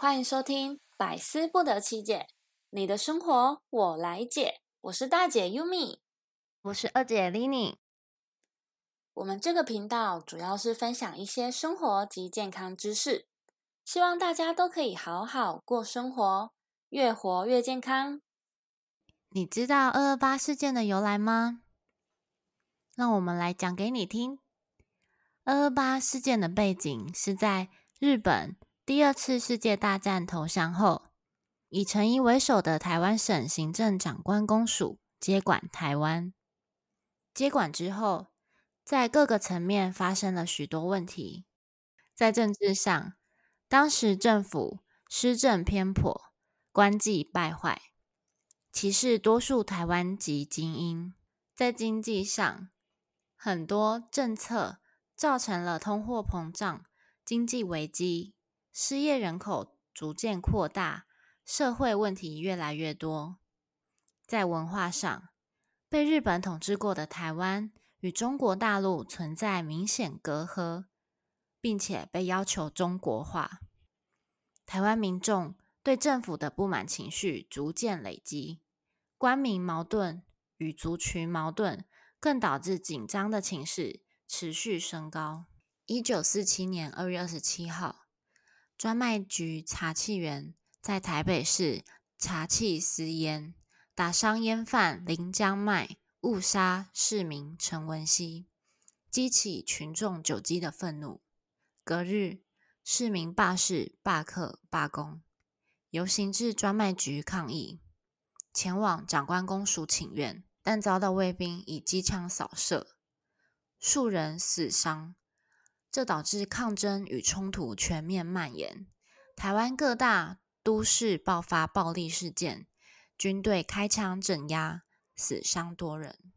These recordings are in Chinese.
欢迎收听百思不得其解，你的生活我来解。我是大姐 Yumi，我是二姐 Lini。我们这个频道主要是分享一些生活及健康知识，希望大家都可以好好过生活，越活越健康。你知道二二八事件的由来吗？让我们来讲给你听。二二八事件的背景是在日本第二次世界大战投降后，以陈仪为首的台湾省行政长官公署接管台湾。接管之后，在各个层面发生了许多问题。在政治上，当时政府施政偏颇，官纪败坏。歧视多数台湾籍精英，在经济上，很多政策造成了通货膨胀、经济危机、失业人口逐渐扩大，社会问题越来越多。在文化上，被日本统治过的台湾与中国大陆存在明显隔阂，并且被要求中国化。台湾民众对政府的不满情绪逐渐累积。官民矛盾与族群矛盾，更导致紧张的情势持续升高。一九四七年二月二十七号，专卖局查气员在台北市查气私烟，打伤烟贩林江迈，误杀市民陈文熙，激起群众久积的愤怒。隔日，市民罢市、罢课、罢工，游行至专卖局抗议。前往长官公署请愿，但遭到卫兵以机枪扫射，数人死伤，这导致抗争与冲突全面蔓延。台湾各大都市爆发暴力事件，军队开枪镇压，死伤多人。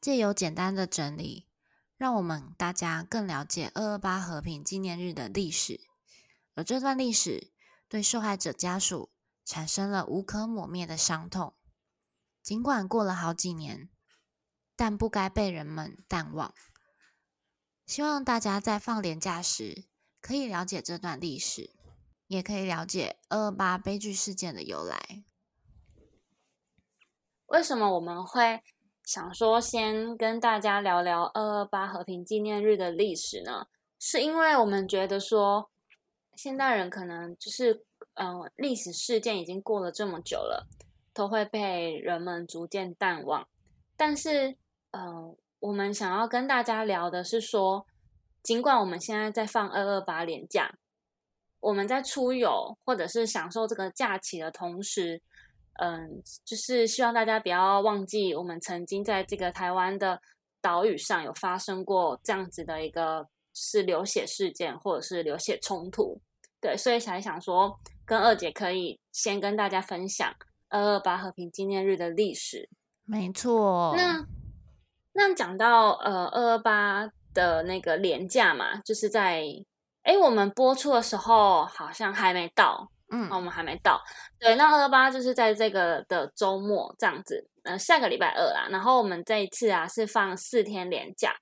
借由简单的整理，让我们大家更了解二二八和平纪念日的历史，而这段历史对受害者家属。产生了无可抹灭的伤痛。尽管过了好几年，但不该被人们淡忘。希望大家在放年假时可以了解这段历史，也可以了解二二八悲剧事件的由来。为什么我们会想说先跟大家聊聊二二八和平纪念日的历史呢？是因为我们觉得说，现代人可能就是。嗯，历史事件已经过了这么久了，都会被人们逐渐淡忘。但是，嗯，我们想要跟大家聊的是说，尽管我们现在在放二二八连假，我们在出游或者是享受这个假期的同时，嗯，就是希望大家不要忘记，我们曾经在这个台湾的岛屿上有发生过这样子的一个是流血事件，或者是流血冲突。对，所以才想说。跟二姐可以先跟大家分享二二八和平纪念日的历史。没错。那那讲到呃二二八的那个年假嘛，就是在哎我们播出的时候好像还没到，嗯，我们还没到。对，那二二八就是在这个的周末这样子，呃下个礼拜二啦。然后我们这一次啊是放四天连假，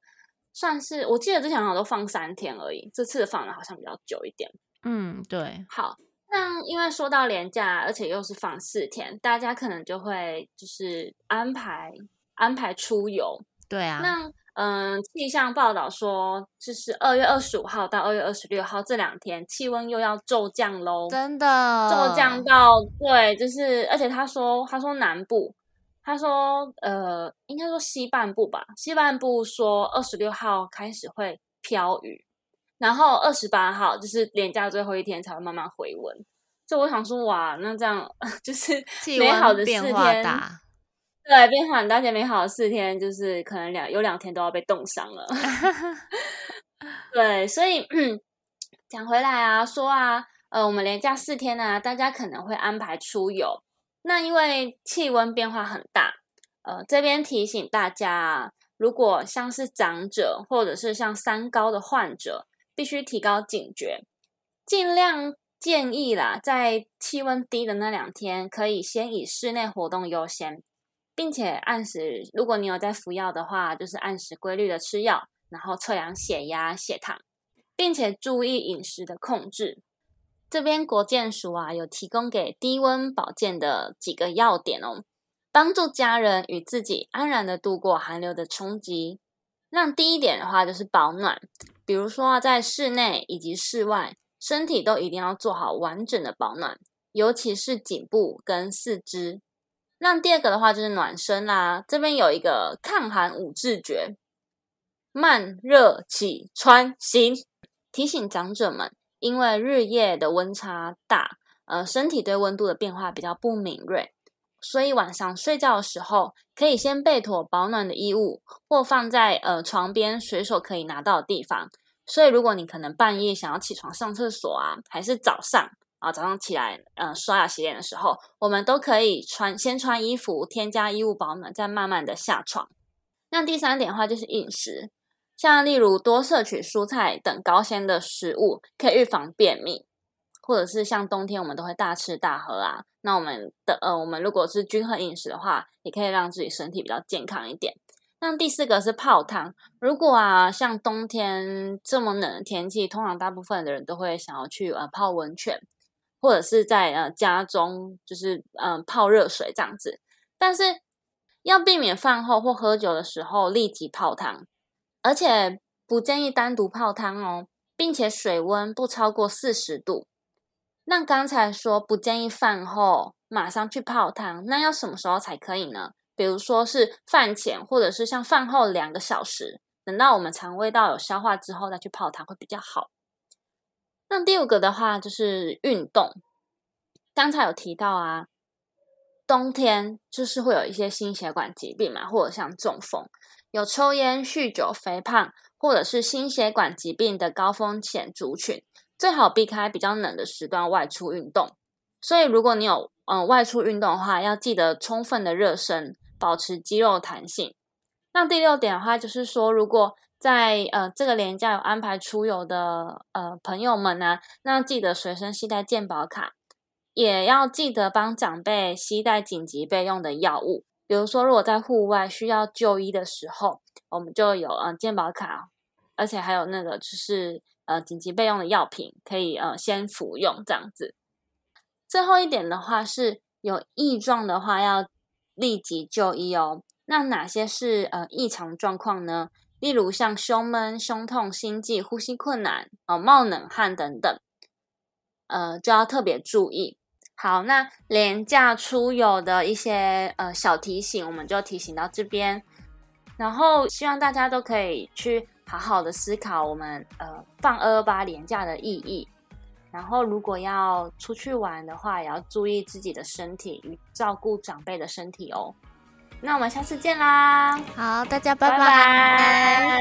算是我记得之前好像都放三天而已，这次放的好像比较久一点。嗯，对。好。那因为说到年假，而且又是放四天，大家可能就会就是安排安排出游。对啊。那嗯，气象报道说，就是二月二十五号到二月二十六号这两天，气温又要骤降喽。真的。骤降到对，就是而且他说他说南部，他说呃，应该说西半部吧，西半部说二十六号开始会飘雨。然后二十八号就是连假最后一天才会慢慢回温，就我想说哇，那这样 就是美好的四天，对，变化很大，而且美好的四天就是可能两有两天都要被冻伤了。对，所以讲回来啊，说啊，呃，我们连假四天呢，大家可能会安排出游，那因为气温变化很大，呃，这边提醒大家，如果像是长者或者是像三高的患者。必须提高警觉，尽量建议啦，在气温低的那两天，可以先以室内活动优先，并且按时，如果你有在服药的话，就是按时规律的吃药，然后测量血压、血糖，并且注意饮食的控制。这边国健署啊有提供给低温保健的几个要点哦，帮助家人与自己安然的度过寒流的冲击。那第一点的话就是保暖，比如说在室内以及室外，身体都一定要做好完整的保暖，尤其是颈部跟四肢。那第二个的话就是暖身啦，这边有一个抗寒五字诀：慢、热、起、穿、行，提醒长者们。因为日夜的温差大，呃，身体对温度的变化比较不敏锐，所以晚上睡觉的时候，可以先备妥保暖的衣物，或放在呃床边随手可以拿到的地方。所以，如果你可能半夜想要起床上厕所啊，还是早上啊，早上起来呃刷牙洗脸的时候，我们都可以穿先穿衣服，添加衣物保暖，再慢慢的下床。那第三点的话就是饮食。像例如多摄取蔬菜等高纤的食物，可以预防便秘，或者是像冬天我们都会大吃大喝啊。那我们的呃，我们如果是均衡饮食的话，也可以让自己身体比较健康一点。那第四个是泡汤。如果啊，像冬天这么冷的天气，通常大部分的人都会想要去呃泡温泉，或者是在呃家中就是嗯泡热水这样子。但是要避免饭后或喝酒的时候立即泡汤。而且不建议单独泡汤哦，并且水温不超过四十度。那刚才说不建议饭后马上去泡汤，那要什么时候才可以呢？比如说是饭前，或者是像饭后两个小时，等到我们肠胃道有消化之后再去泡汤会比较好。那第五个的话就是运动，刚才有提到啊，冬天就是会有一些心血管疾病嘛，或者像中风。有抽烟、酗酒、肥胖，或者是心血管疾病的高风险族群，最好避开比较冷的时段外出运动。所以，如果你有嗯外出运动的话，要记得充分的热身，保持肌肉弹性。那第六点的话，就是说，如果在呃这个年假有安排出游的呃朋友们呢，那记得随身携带健保卡，也要记得帮长辈携带紧急备用的药物。比如说，如果在户外需要就医的时候，我们就有呃健保卡，而且还有那个就是呃紧急备用的药品，可以呃先服用这样子。最后一点的话，是有异状的话要立即就医哦。那哪些是呃异常状况呢？例如像胸闷、胸痛、心悸、呼吸困难、哦冒冷汗等等，呃就要特别注意。好，那廉价出游的一些呃小提醒，我们就提醒到这边。然后希望大家都可以去好好的思考我们呃放二二八廉价的意义。然后如果要出去玩的话，也要注意自己的身体与照顾长辈的身体哦。那我们下次见啦！好，大家拜拜。